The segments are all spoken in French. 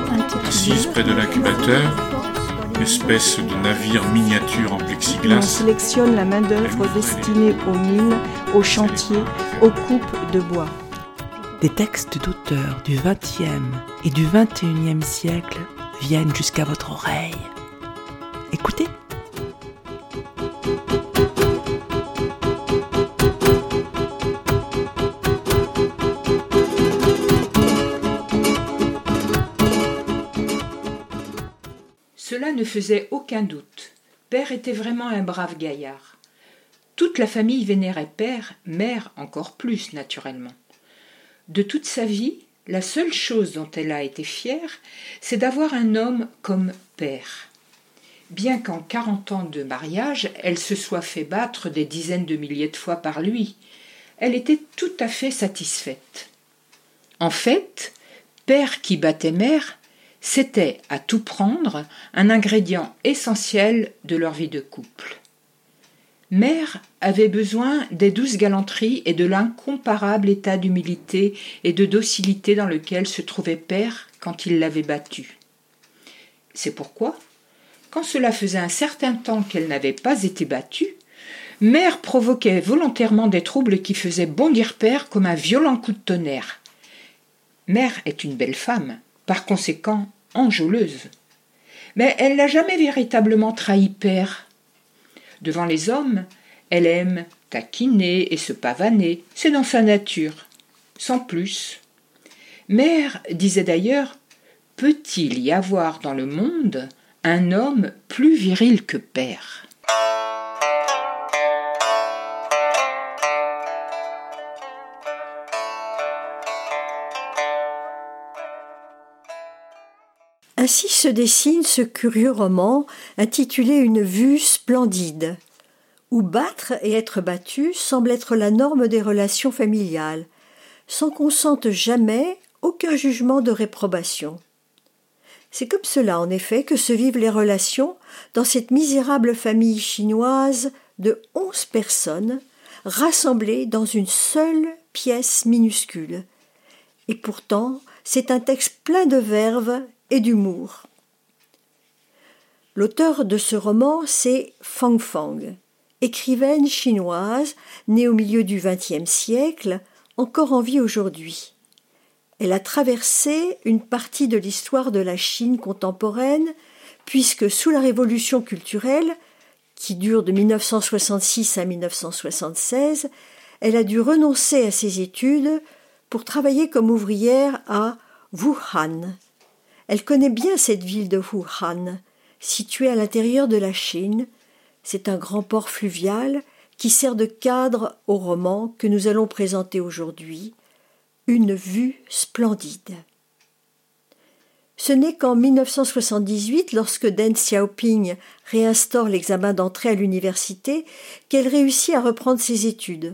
intitulé Assise près de l'incubateur, espèce de navire miniature en plexiglas. On sélectionne la main-d'œuvre destinée aux mines, aux chantiers, aux coupes de bois. Des textes d'auteurs du XXe et du XXIe siècle viennent jusqu'à votre oreille. Écoutez. Faisait aucun doute. Père était vraiment un brave gaillard. Toute la famille vénérait père, mère encore plus, naturellement. De toute sa vie, la seule chose dont elle a été fière, c'est d'avoir un homme comme père. Bien qu'en quarante ans de mariage, elle se soit fait battre des dizaines de milliers de fois par lui, elle était tout à fait satisfaite. En fait, père qui battait mère, c'était, à tout prendre, un ingrédient essentiel de leur vie de couple. Mère avait besoin des douces galanteries et de l'incomparable état d'humilité et de docilité dans lequel se trouvait Père quand il l'avait battue. C'est pourquoi, quand cela faisait un certain temps qu'elle n'avait pas été battue, Mère provoquait volontairement des troubles qui faisaient bondir Père comme un violent coup de tonnerre. Mère est une belle femme, par conséquent enjôleuse. Mais elle n'a jamais véritablement trahi père. Devant les hommes, elle aime taquiner et se pavaner, c'est dans sa nature, sans plus. Mère disait d'ailleurs Peut-il y avoir dans le monde un homme plus viril que père? Ainsi se dessine ce curieux roman intitulé Une vue splendide, où battre et être battu semble être la norme des relations familiales, sans qu'on sente jamais aucun jugement de réprobation. C'est comme cela, en effet, que se vivent les relations dans cette misérable famille chinoise de onze personnes, rassemblées dans une seule pièce minuscule. Et pourtant, c'est un texte plein de verve et d'humour. L'auteur de ce roman, c'est Fang Fang, écrivaine chinoise née au milieu du XXe siècle, encore en vie aujourd'hui. Elle a traversé une partie de l'histoire de la Chine contemporaine, puisque sous la révolution culturelle, qui dure de 1966 à 1976, elle a dû renoncer à ses études pour travailler comme ouvrière à Wuhan, elle connaît bien cette ville de Wuhan, située à l'intérieur de la Chine. C'est un grand port fluvial qui sert de cadre au roman que nous allons présenter aujourd'hui, Une vue splendide. Ce n'est qu'en 1978, lorsque Deng Xiaoping réinstaure l'examen d'entrée à l'université, qu'elle réussit à reprendre ses études.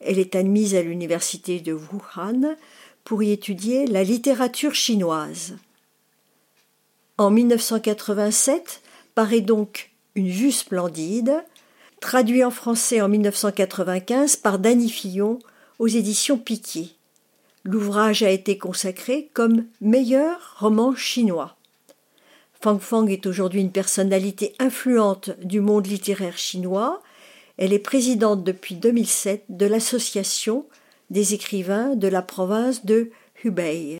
Elle est admise à l'université de Wuhan pour y étudier la littérature chinoise. En 1987 paraît donc Une vue splendide, traduit en français en 1995 par Danny Fillon aux éditions Piquier. L'ouvrage a été consacré comme meilleur roman chinois. Fang Fang est aujourd'hui une personnalité influente du monde littéraire chinois. Elle est présidente depuis 2007 de l'Association des écrivains de la province de Hubei.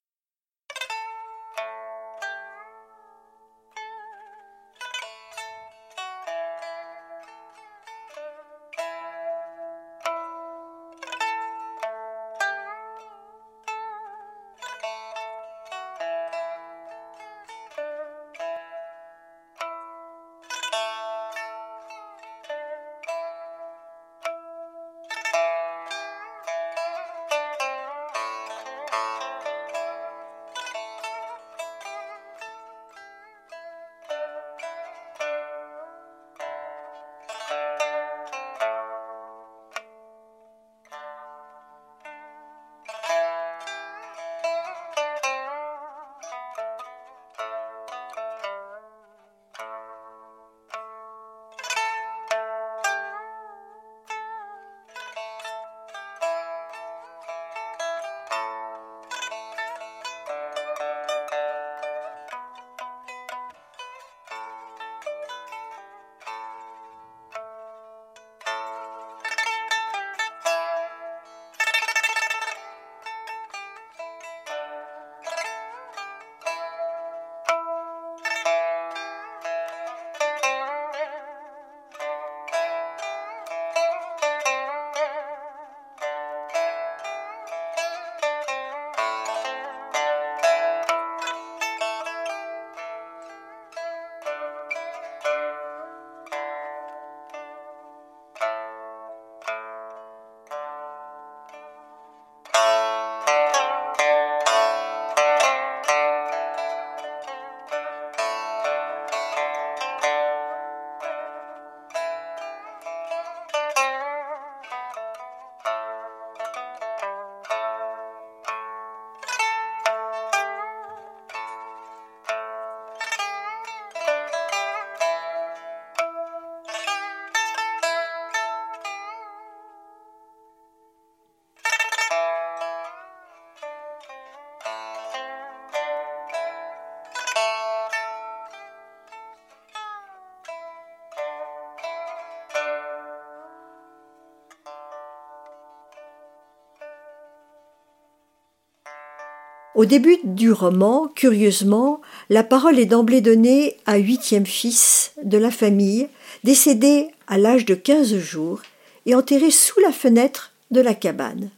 Au début du roman, curieusement, la parole est d'emblée donnée à huitième fils de la famille, décédé à l'âge de quinze jours et enterré sous la fenêtre de la cabane.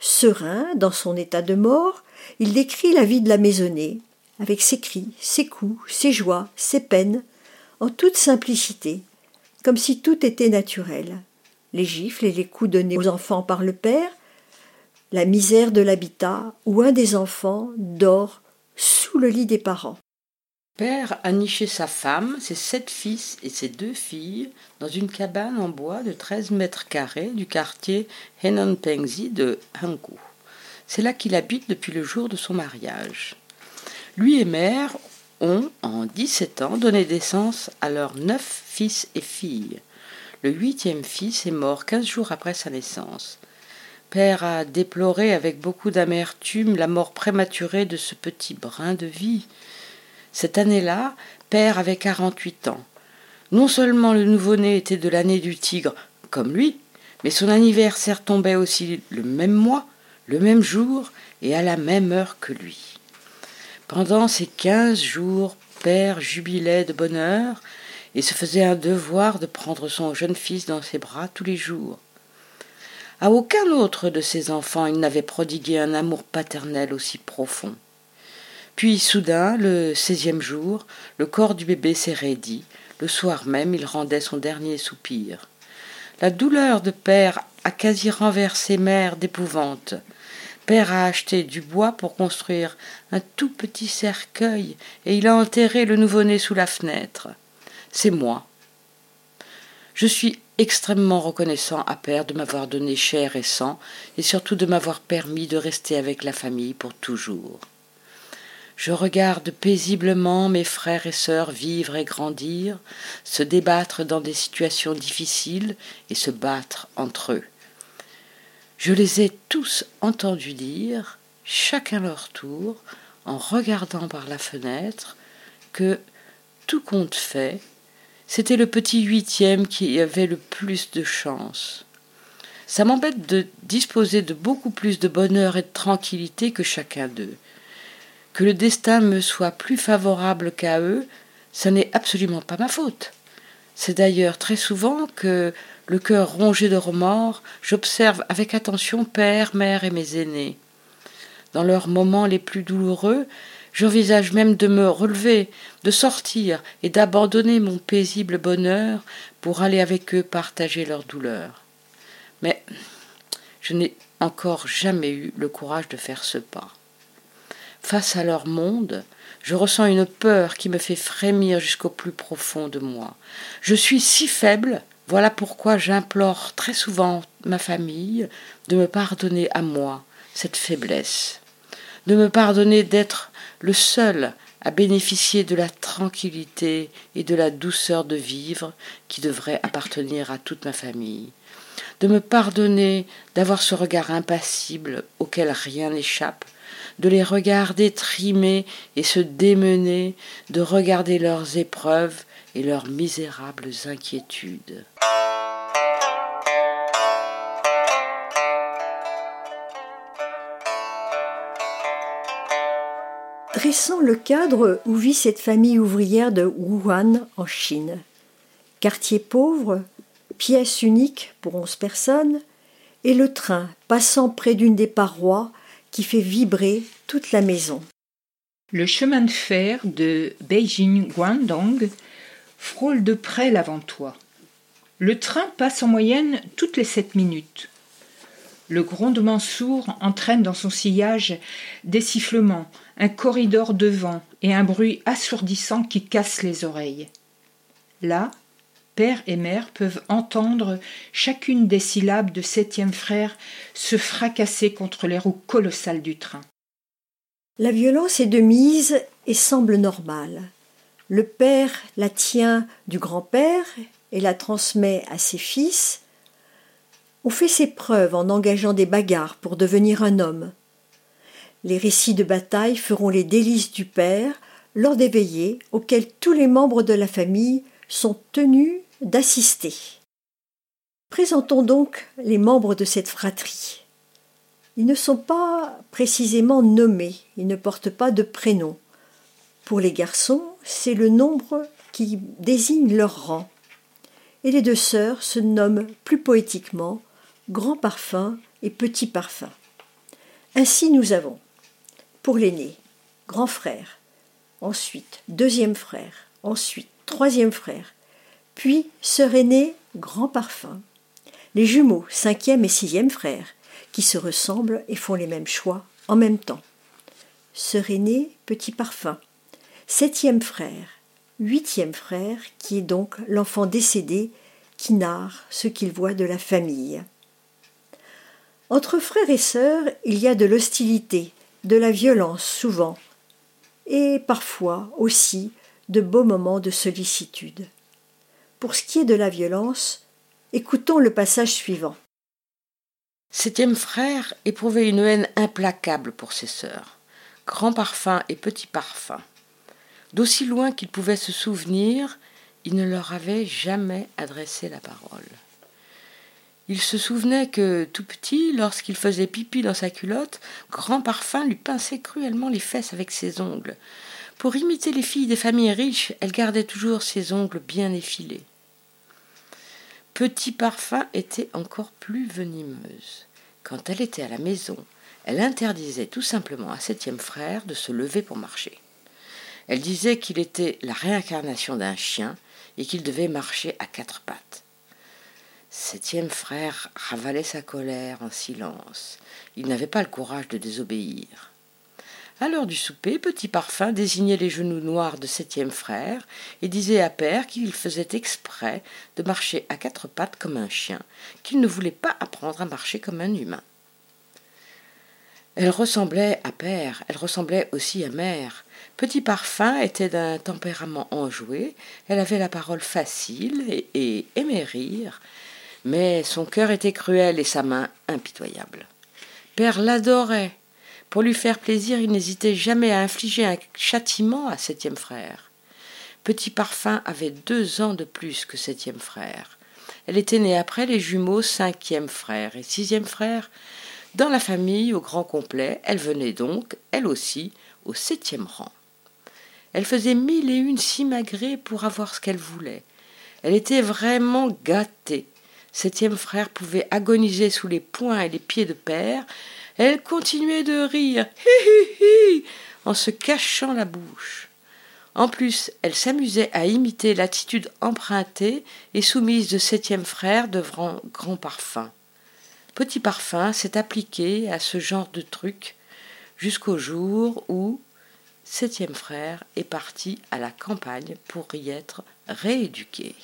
Serein dans son état de mort, il décrit la vie de la maisonnée, avec ses cris, ses coups, ses joies, ses peines, en toute simplicité, comme si tout était naturel. Les gifles et les coups donnés aux enfants par le père, la misère de l'habitat où un des enfants dort sous le lit des parents. Père a niché sa femme, ses sept fils et ses deux filles dans une cabane en bois de treize mètres carrés du quartier Henanpengzi de Hankou. C'est là qu'il habite depuis le jour de son mariage. Lui et mère ont, en dix-sept ans, donné naissance à leurs neuf fils et filles. Le huitième fils est mort quinze jours après sa naissance. Père a déploré avec beaucoup d'amertume la mort prématurée de ce petit brin de vie. Cette année-là, Père avait quarante-huit ans. Non seulement le nouveau-né était de l'année du tigre, comme lui, mais son anniversaire tombait aussi le même mois, le même jour et à la même heure que lui. Pendant ces quinze jours, Père jubilait de bonheur et se faisait un devoir de prendre son jeune fils dans ses bras tous les jours. À aucun autre de ses enfants il n'avait prodigué un amour paternel aussi profond. Puis soudain, le seizième jour, le corps du bébé s'est raidi. Le soir même, il rendait son dernier soupir. La douleur de père a quasi renversé mère d'épouvante. Père a acheté du bois pour construire un tout petit cercueil et il a enterré le nouveau-né sous la fenêtre. C'est moi. Je suis extrêmement reconnaissant à Père de m'avoir donné chair et sang et surtout de m'avoir permis de rester avec la famille pour toujours. Je regarde paisiblement mes frères et sœurs vivre et grandir, se débattre dans des situations difficiles et se battre entre eux. Je les ai tous entendus dire, chacun leur tour, en regardant par la fenêtre, que, tout compte fait, c'était le petit huitième qui avait le plus de chance. Ça m'embête de disposer de beaucoup plus de bonheur et de tranquillité que chacun d'eux que le destin me soit plus favorable qu'à eux, ce n'est absolument pas ma faute. C'est d'ailleurs très souvent que, le cœur rongé de remords, j'observe avec attention père, mère et mes aînés. Dans leurs moments les plus douloureux, j'envisage même de me relever, de sortir et d'abandonner mon paisible bonheur pour aller avec eux partager leur douleur. Mais je n'ai encore jamais eu le courage de faire ce pas. Face à leur monde, je ressens une peur qui me fait frémir jusqu'au plus profond de moi. Je suis si faible, voilà pourquoi j'implore très souvent ma famille de me pardonner à moi cette faiblesse, de me pardonner d'être le seul à bénéficier de la tranquillité et de la douceur de vivre qui devrait appartenir à toute ma famille, de me pardonner d'avoir ce regard impassible auquel rien n'échappe, de les regarder trimer et se démener, de regarder leurs épreuves et leurs misérables inquiétudes. Dressons le cadre où vit cette famille ouvrière de Wuhan en Chine. Quartier pauvre, pièce unique pour onze personnes, et le train passant près d'une des parois qui fait vibrer toute la maison. Le chemin de fer de Beijing-Guangdong frôle de près l'avant-toit. Le train passe en moyenne toutes les sept minutes. Le grondement sourd entraîne dans son sillage des sifflements, un corridor de vent et un bruit assourdissant qui casse les oreilles. Là, père et mère peuvent entendre chacune des syllabes de septième frère se fracasser contre les roues colossales du train. La violence est de mise et semble normale. Le père la tient du grand-père et la transmet à ses fils. On fait ses preuves en engageant des bagarres pour devenir un homme. Les récits de bataille feront les délices du père lors des veillées auxquelles tous les membres de la famille sont tenus d'assister. Présentons donc les membres de cette fratrie. Ils ne sont pas précisément nommés, ils ne portent pas de prénom. Pour les garçons, c'est le nombre qui désigne leur rang. Et les deux sœurs se nomment plus poétiquement Grand Parfum et Petit Parfum. Ainsi nous avons, pour l'aîné, grand frère, ensuite deuxième frère, ensuite troisième frère, puis sœur aînée, grand parfum, les jumeaux, cinquième et sixième frères, qui se ressemblent et font les mêmes choix en même temps. Sœur aînée, petit parfum, septième frère, huitième frère, qui est donc l'enfant décédé qui narre ce qu'il voit de la famille. Entre frères et sœurs, il y a de l'hostilité, de la violence souvent, et parfois aussi de beaux moments de sollicitude. Pour ce qui est de la violence, écoutons le passage suivant. Septième frère éprouvait une haine implacable pour ses sœurs, grand parfum et petit parfum. D'aussi loin qu'il pouvait se souvenir, il ne leur avait jamais adressé la parole. Il se souvenait que, tout petit, lorsqu'il faisait pipi dans sa culotte, Grand Parfum lui pinçait cruellement les fesses avec ses ongles. Pour imiter les filles des familles riches, elle gardait toujours ses ongles bien effilés. Petit Parfum était encore plus venimeuse. Quand elle était à la maison, elle interdisait tout simplement à Septième Frère de se lever pour marcher. Elle disait qu'il était la réincarnation d'un chien et qu'il devait marcher à quatre pattes. Septième frère ravalait sa colère en silence. Il n'avait pas le courage de désobéir. À l'heure du souper, Petit Parfum désignait les genoux noirs de septième frère et disait à Père qu'il faisait exprès de marcher à quatre pattes comme un chien, qu'il ne voulait pas apprendre à marcher comme un humain. Elle ressemblait à Père, elle ressemblait aussi à Mère. Petit Parfum était d'un tempérament enjoué, elle avait la parole facile et, et aimait rire, mais son cœur était cruel et sa main impitoyable. Père l'adorait. Pour lui faire plaisir, il n'hésitait jamais à infliger un châtiment à septième frère. Petit Parfum avait deux ans de plus que septième frère. Elle était née après les jumeaux cinquième frère et sixième frère. Dans la famille, au grand complet, elle venait donc, elle aussi, au septième rang. Elle faisait mille et une simagrées pour avoir ce qu'elle voulait. Elle était vraiment gâtée septième frère pouvait agoniser sous les poings et les pieds de père, elle continuait de rire, hi hi hi, en se cachant la bouche. En plus, elle s'amusait à imiter l'attitude empruntée et soumise de septième frère devant grand parfum. Petit parfum s'est appliqué à ce genre de truc jusqu'au jour où septième frère est parti à la campagne pour y être rééduqué.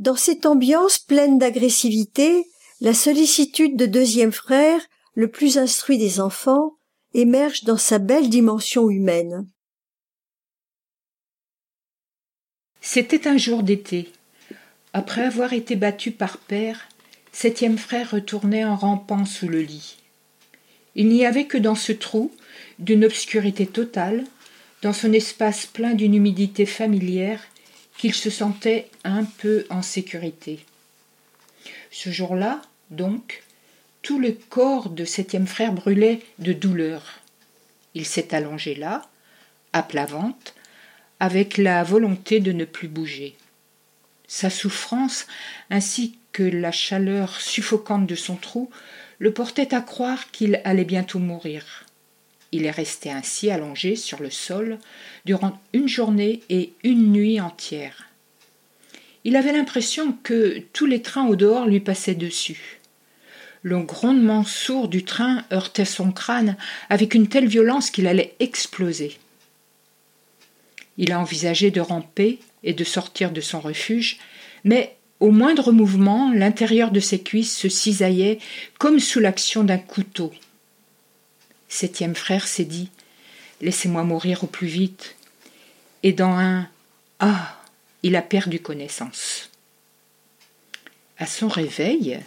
Dans cette ambiance pleine d'agressivité, la sollicitude de deuxième frère, le plus instruit des enfants, émerge dans sa belle dimension humaine. C'était un jour d'été. Après avoir été battu par père, septième frère retournait en rampant sous le lit. Il n'y avait que dans ce trou, d'une obscurité totale, dans son espace plein d'une humidité familière, qu'il se sentait un peu en sécurité. Ce jour-là, donc, tout le corps de septième frère brûlait de douleur. Il s'est allongé là, à plat ventre, avec la volonté de ne plus bouger. Sa souffrance, ainsi que la chaleur suffocante de son trou, le portaient à croire qu'il allait bientôt mourir. Il est resté ainsi allongé sur le sol durant une journée et une nuit entière. Il avait l'impression que tous les trains au dehors lui passaient dessus. Le grondement sourd du train heurtait son crâne avec une telle violence qu'il allait exploser. Il a envisagé de ramper et de sortir de son refuge, mais au moindre mouvement, l'intérieur de ses cuisses se cisaillait comme sous l'action d'un couteau. Septième frère s'est dit Laissez-moi mourir au plus vite. Et dans un Ah il a perdu connaissance. À son réveil,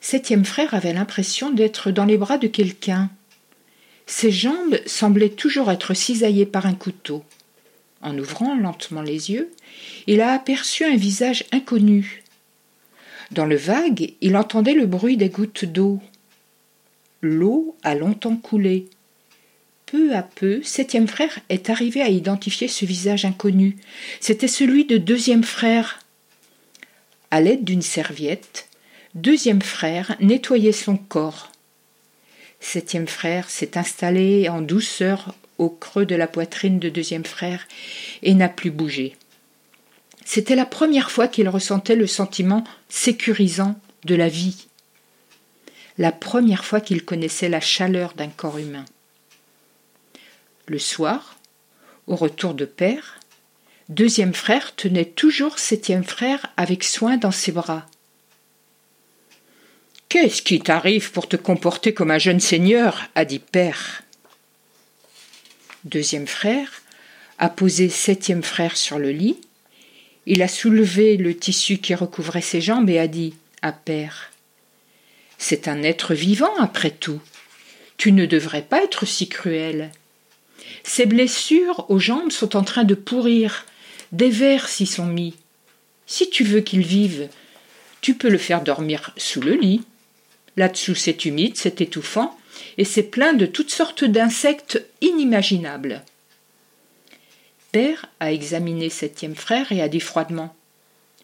septième frère avait l'impression d'être dans les bras de quelqu'un. Ses jambes semblaient toujours être cisaillées par un couteau. En ouvrant lentement les yeux, il a aperçu un visage inconnu. Dans le vague, il entendait le bruit des gouttes d'eau. L'eau a longtemps coulé. Peu à peu, septième frère est arrivé à identifier ce visage inconnu. C'était celui de deuxième frère. À l'aide d'une serviette, deuxième frère nettoyait son corps. Septième frère s'est installé en douceur au creux de la poitrine de deuxième frère et n'a plus bougé. C'était la première fois qu'il ressentait le sentiment sécurisant de la vie, la première fois qu'il connaissait la chaleur d'un corps humain. Le soir, au retour de père, deuxième frère tenait toujours septième frère avec soin dans ses bras. Qu'est-ce qui t'arrive pour te comporter comme un jeune seigneur? a dit père deuxième frère, a posé septième frère sur le lit. Il a soulevé le tissu qui recouvrait ses jambes et a dit à père C'est un être vivant, après tout. Tu ne devrais pas être si cruel. Ses blessures aux jambes sont en train de pourrir. Des vers s'y sont mis. Si tu veux qu'il vive, tu peux le faire dormir sous le lit. Là-dessous c'est humide, c'est étouffant, et c'est plein de toutes sortes d'insectes inimaginables. Père a examiné septième frère et a dit froidement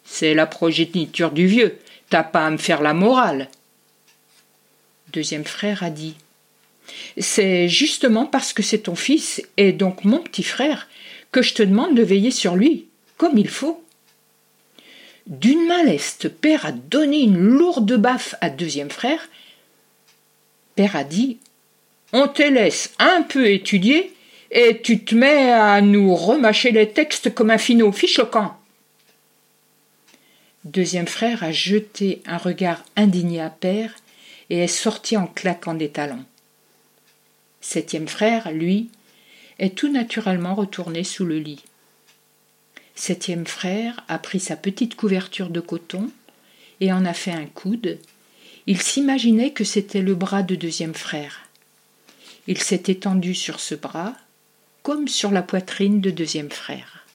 C'est la progéniture du vieux, t'as pas à me faire la morale. Deuxième frère a dit C'est justement parce que c'est ton fils et donc mon petit frère que je te demande de veiller sur lui, comme il faut. D'une main leste, père a donné une lourde baffe à deuxième frère Père a dit On te laisse un peu étudier et tu te mets à nous remâcher les textes comme un finot fichoquant. Deuxième frère a jeté un regard indigné à père et est sorti en claquant des talons. Septième frère, lui, est tout naturellement retourné sous le lit. Septième frère a pris sa petite couverture de coton et en a fait un coude il s'imaginait que c'était le bras de deuxième frère. Il s'est étendu sur ce bras, comme sur la poitrine de deuxième frère.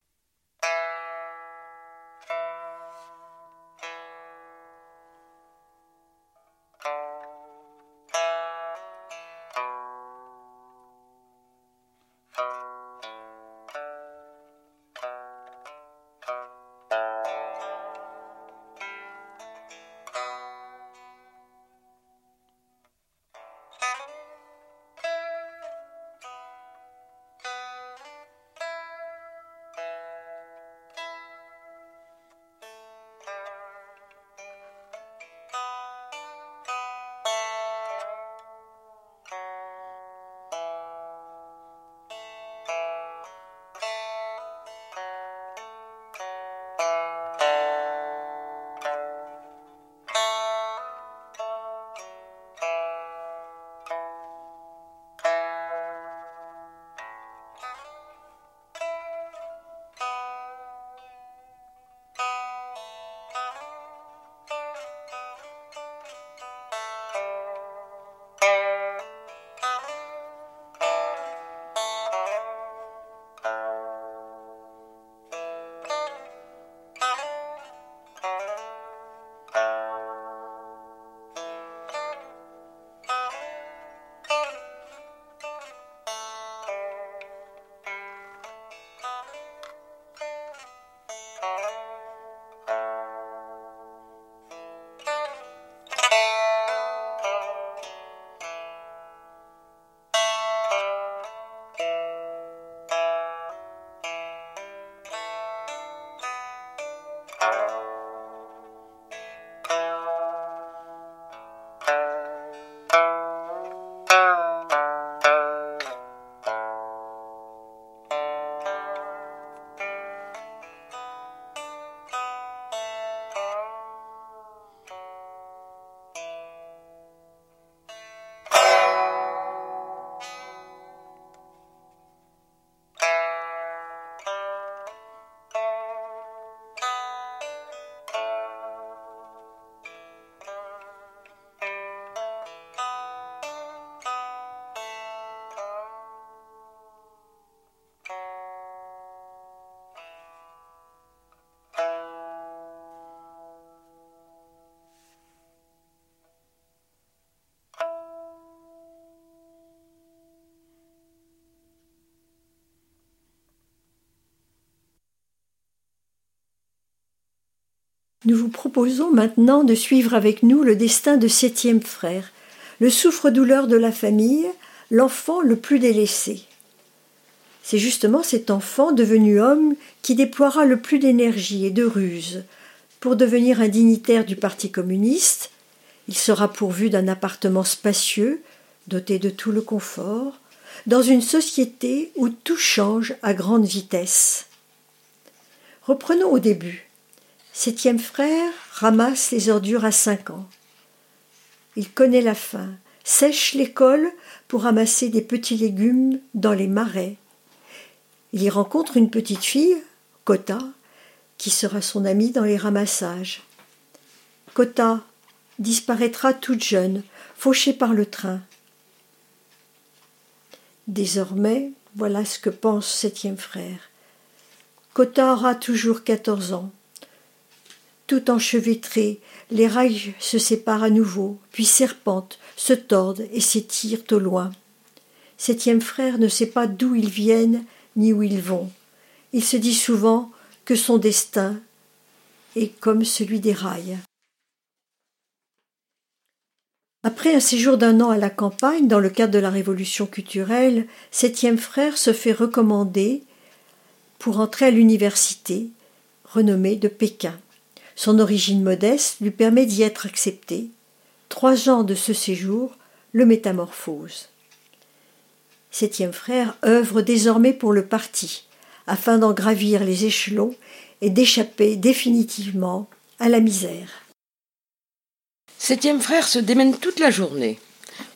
Nous vous proposons maintenant de suivre avec nous le destin de septième frère, le souffre-douleur de la famille, l'enfant le plus délaissé. C'est justement cet enfant devenu homme qui déploiera le plus d'énergie et de ruse pour devenir un dignitaire du Parti communiste. Il sera pourvu d'un appartement spacieux, doté de tout le confort, dans une société où tout change à grande vitesse. Reprenons au début. Septième frère ramasse les ordures à cinq ans. Il connaît la faim, sèche l'école pour ramasser des petits légumes dans les marais. Il y rencontre une petite fille, Kota, qui sera son amie dans les ramassages. Kota disparaîtra toute jeune, fauchée par le train. Désormais, voilà ce que pense septième frère. Kota aura toujours quatorze ans. Tout les rails se séparent à nouveau, puis serpentent, se tordent et s'étirent au loin. Septième frère ne sait pas d'où ils viennent ni où ils vont. Il se dit souvent que son destin est comme celui des rails. Après un séjour d'un an à la campagne, dans le cadre de la révolution culturelle, septième frère se fait recommander pour entrer à l'université, renommée de Pékin. Son origine modeste lui permet d'y être accepté. Trois ans de ce séjour le métamorphose. Septième frère œuvre désormais pour le parti, afin d'en gravir les échelons et d'échapper définitivement à la misère. Septième frère se démène toute la journée.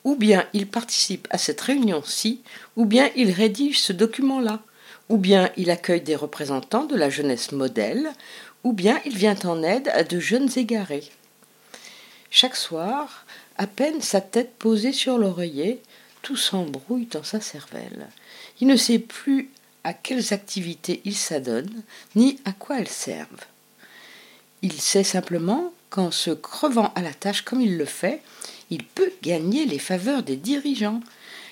Ou bien il participe à cette réunion-ci, ou bien il rédige ce document-là, ou bien il accueille des représentants de la jeunesse modèle, ou bien il vient en aide à de jeunes égarés. Chaque soir, à peine sa tête posée sur l'oreiller, tout s'embrouille dans sa cervelle. Il ne sait plus à quelles activités il s'adonne, ni à quoi elles servent. Il sait simplement qu'en se crevant à la tâche comme il le fait, il peut gagner les faveurs des dirigeants.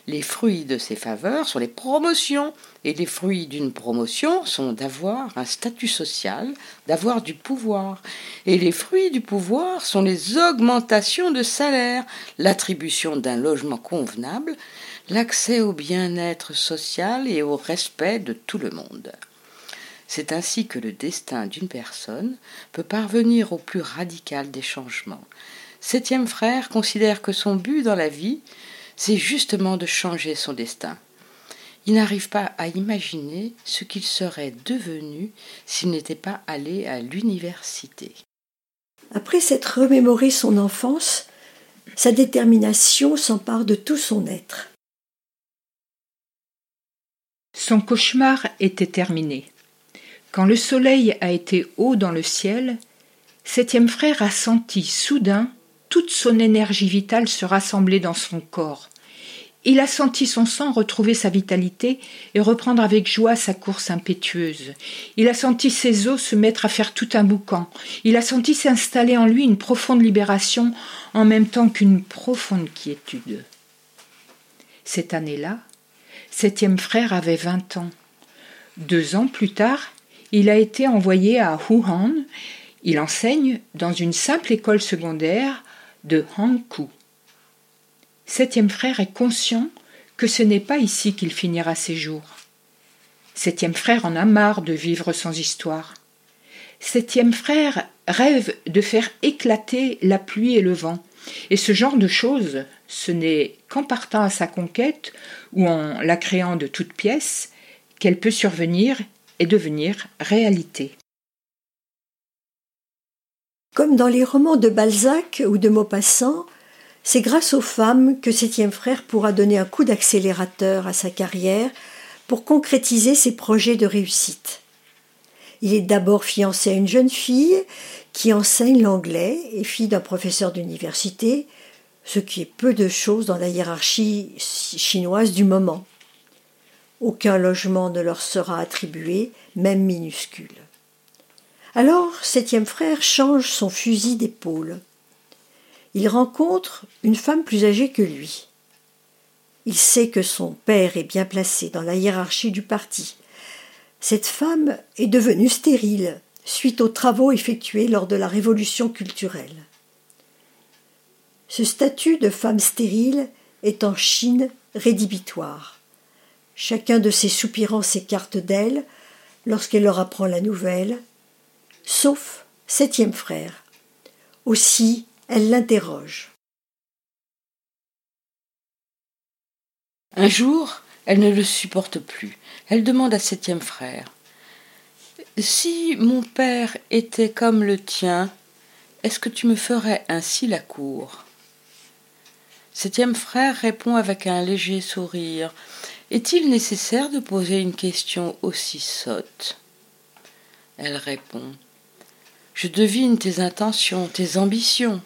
Les fruits de ces faveurs sont les promotions, et les fruits d'une promotion sont d'avoir un statut social, d'avoir du pouvoir. Et les fruits du pouvoir sont les augmentations de salaire, l'attribution d'un logement convenable, l'accès au bien-être social et au respect de tout le monde. C'est ainsi que le destin d'une personne peut parvenir au plus radical des changements. Septième frère considère que son but dans la vie, c'est justement de changer son destin. Il n'arrive pas à imaginer ce qu'il serait devenu s'il n'était pas allé à l'université. Après s'être remémoré son enfance, sa détermination s'empare de tout son être. Son cauchemar était terminé. Quand le soleil a été haut dans le ciel, septième frère a senti soudain toute son énergie vitale se rassembler dans son corps. Il a senti son sang retrouver sa vitalité et reprendre avec joie sa course impétueuse. Il a senti ses os se mettre à faire tout un boucan. Il a senti s'installer en lui une profonde libération en même temps qu'une profonde quiétude. Cette année-là, septième frère avait vingt ans. Deux ans plus tard, il a été envoyé à Wuhan. Il enseigne dans une simple école secondaire de Hankou. Septième frère est conscient que ce n'est pas ici qu'il finira ses jours. Septième frère en a marre de vivre sans histoire. Septième frère rêve de faire éclater la pluie et le vent. Et ce genre de choses, ce n'est qu'en partant à sa conquête ou en la créant de toutes pièces qu'elle peut survenir et devenir réalité. Comme dans les romans de Balzac ou de Maupassant, c'est grâce aux femmes que Septième Frère pourra donner un coup d'accélérateur à sa carrière pour concrétiser ses projets de réussite. Il est d'abord fiancé à une jeune fille qui enseigne l'anglais et fille d'un professeur d'université, ce qui est peu de choses dans la hiérarchie chinoise du moment. Aucun logement ne leur sera attribué, même minuscule. Alors, septième frère change son fusil d'épaule. Il rencontre une femme plus âgée que lui. Il sait que son père est bien placé dans la hiérarchie du parti. Cette femme est devenue stérile, suite aux travaux effectués lors de la révolution culturelle. Ce statut de femme stérile est en Chine rédhibitoire. Chacun de ses soupirants s'écarte d'elle lorsqu'elle leur apprend la nouvelle, sauf septième frère. Aussi, elle l'interroge. Un jour, elle ne le supporte plus. Elle demande à septième frère. Si mon père était comme le tien, est-ce que tu me ferais ainsi la cour? Septième frère répond avec un léger sourire. Est-il nécessaire de poser une question aussi sotte? Elle répond. Je devine tes intentions, tes ambitions.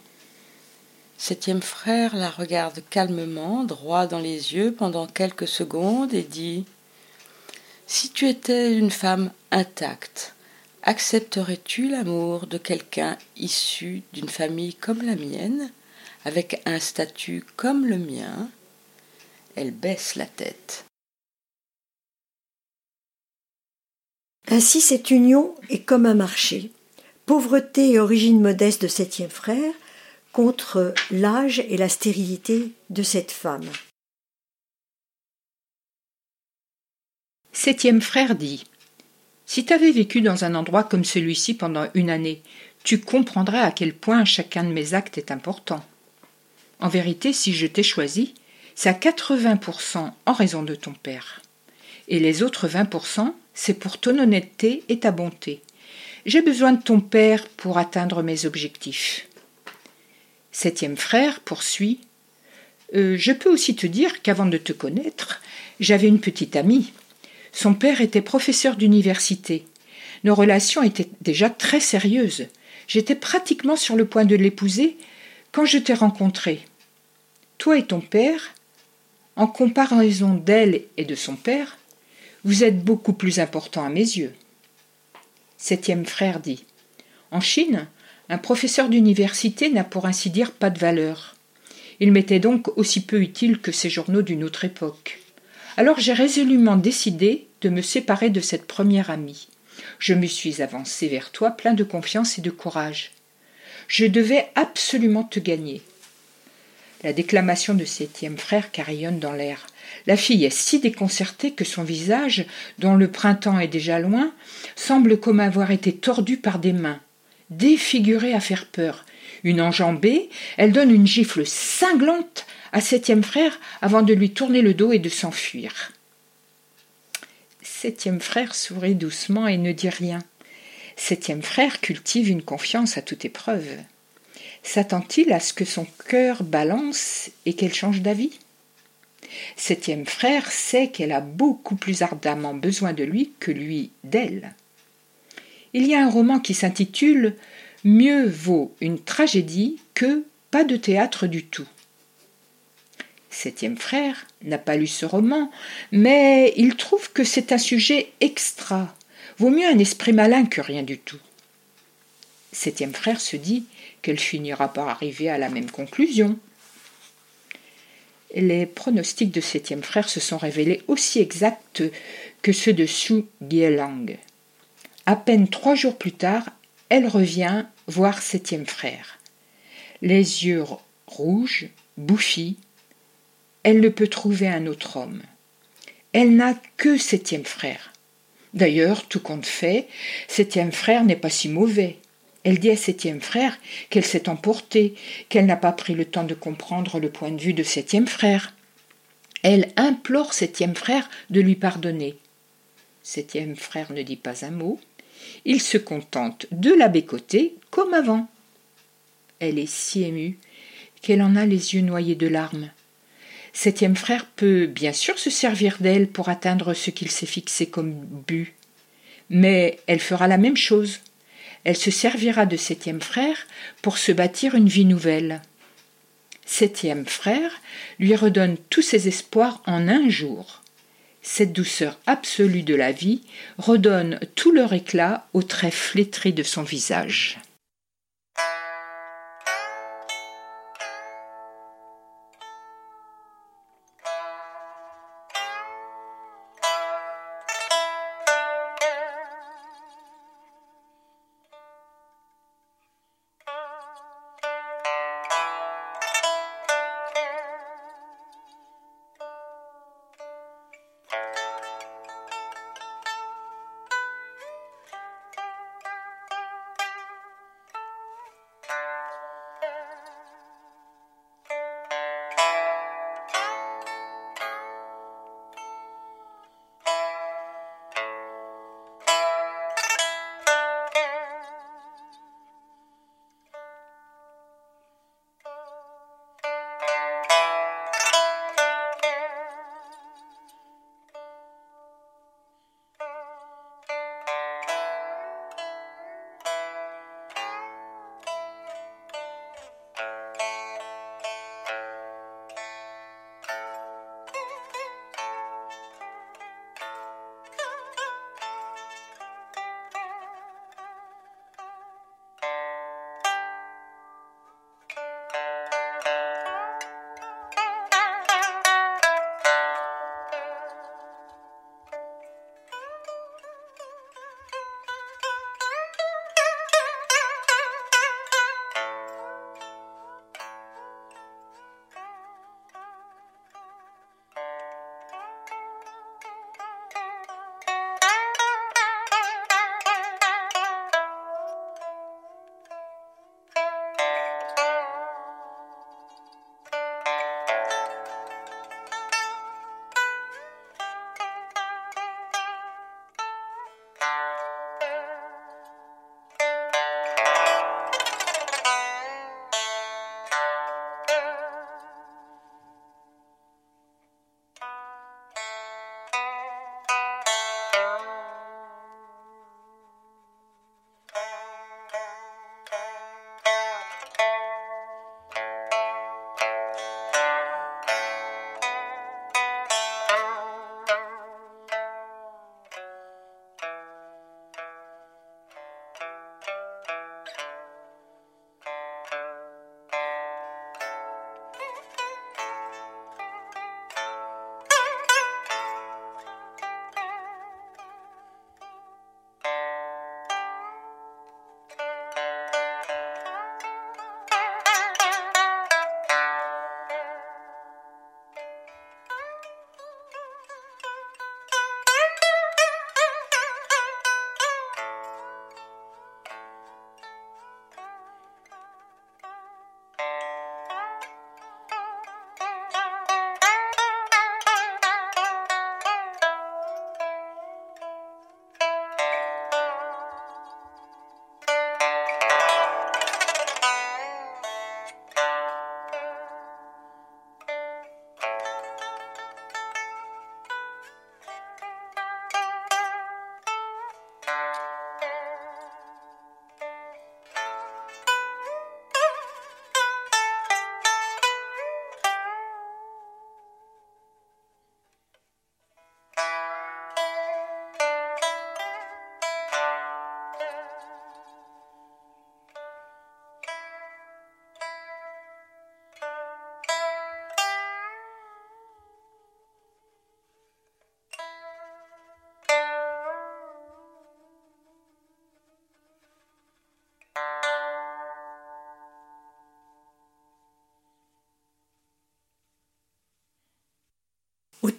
Septième frère la regarde calmement, droit dans les yeux pendant quelques secondes et dit Si tu étais une femme intacte, accepterais-tu l'amour de quelqu'un issu d'une famille comme la mienne, avec un statut comme le mien? Elle baisse la tête. Ainsi cette union est comme un marché. Pauvreté et origine modeste de septième frère, contre l'âge et la stérilité de cette femme. Septième frère dit Si tu avais vécu dans un endroit comme celui-ci pendant une année, tu comprendrais à quel point chacun de mes actes est important. En vérité, si je t'ai choisi, c'est à 80% en raison de ton père. Et les autres 20%, c'est pour ton honnêteté et ta bonté. J'ai besoin de ton père pour atteindre mes objectifs. Septième frère poursuit euh, Je peux aussi te dire qu'avant de te connaître, j'avais une petite amie. Son père était professeur d'université. Nos relations étaient déjà très sérieuses. J'étais pratiquement sur le point de l'épouser quand je t'ai rencontré. Toi et ton père, en comparaison d'elle et de son père, vous êtes beaucoup plus importants à mes yeux. Septième frère dit En Chine, un professeur d'université n'a pour ainsi dire pas de valeur. Il m'était donc aussi peu utile que ces journaux d'une autre époque. Alors j'ai résolument décidé de me séparer de cette première amie. Je me suis avancé vers toi plein de confiance et de courage. Je devais absolument te gagner. La déclamation de septième frère carillonne dans l'air. La fille est si déconcertée que son visage, dont le printemps est déjà loin, semble comme avoir été tordu par des mains défigurée à faire peur. Une enjambée, elle donne une gifle cinglante à septième frère avant de lui tourner le dos et de s'enfuir. Septième frère sourit doucement et ne dit rien. Septième frère cultive une confiance à toute épreuve. S'attend-il à ce que son cœur balance et qu'elle change d'avis? Septième frère sait qu'elle a beaucoup plus ardemment besoin de lui que lui d'elle. Il y a un roman qui s'intitule Mieux vaut une tragédie que pas de théâtre du tout. Septième frère n'a pas lu ce roman, mais il trouve que c'est un sujet extra. Vaut mieux un esprit malin que rien du tout. Septième frère se dit qu'elle finira par arriver à la même conclusion. Les pronostics de septième frère se sont révélés aussi exacts que ceux de Su Gielang. À peine trois jours plus tard, elle revient voir septième frère. Les yeux rouges, bouffis, elle ne peut trouver un autre homme. Elle n'a que septième frère. D'ailleurs, tout compte fait, septième frère n'est pas si mauvais. Elle dit à septième frère qu'elle s'est emportée, qu'elle n'a pas pris le temps de comprendre le point de vue de septième frère. Elle implore septième frère de lui pardonner. Septième frère ne dit pas un mot, il se contente de la bécoter comme avant. Elle est si émue qu'elle en a les yeux noyés de larmes. Septième frère peut bien sûr se servir d'elle pour atteindre ce qu'il s'est fixé comme but. Mais elle fera la même chose. Elle se servira de septième frère pour se bâtir une vie nouvelle. Septième frère lui redonne tous ses espoirs en un jour cette douceur absolue de la vie redonne tout leur éclat aux traits flétris de son visage.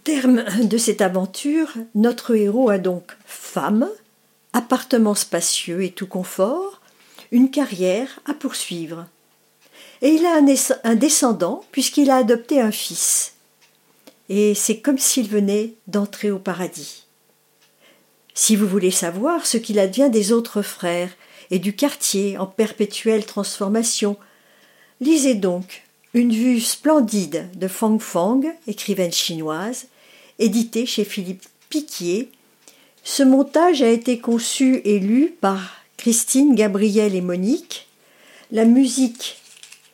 Terme de cette aventure, notre héros a donc femme, appartement spacieux et tout confort, une carrière à poursuivre. Et il a un, un descendant puisqu'il a adopté un fils. Et c'est comme s'il venait d'entrer au paradis. Si vous voulez savoir ce qu'il advient des autres frères et du quartier en perpétuelle transformation, lisez donc Une vue splendide de Fang Fang, écrivaine chinoise, édité chez Philippe Piquier. Ce montage a été conçu et lu par Christine, Gabrielle et Monique. La musique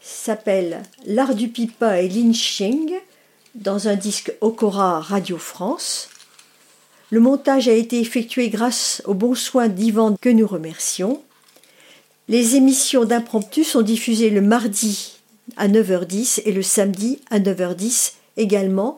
s'appelle L'art du pipa et Xing dans un disque Okora Radio France. Le montage a été effectué grâce aux bons soins d'Yvan que nous remercions. Les émissions d'impromptu sont diffusées le mardi à 9h10 et le samedi à 9h10 également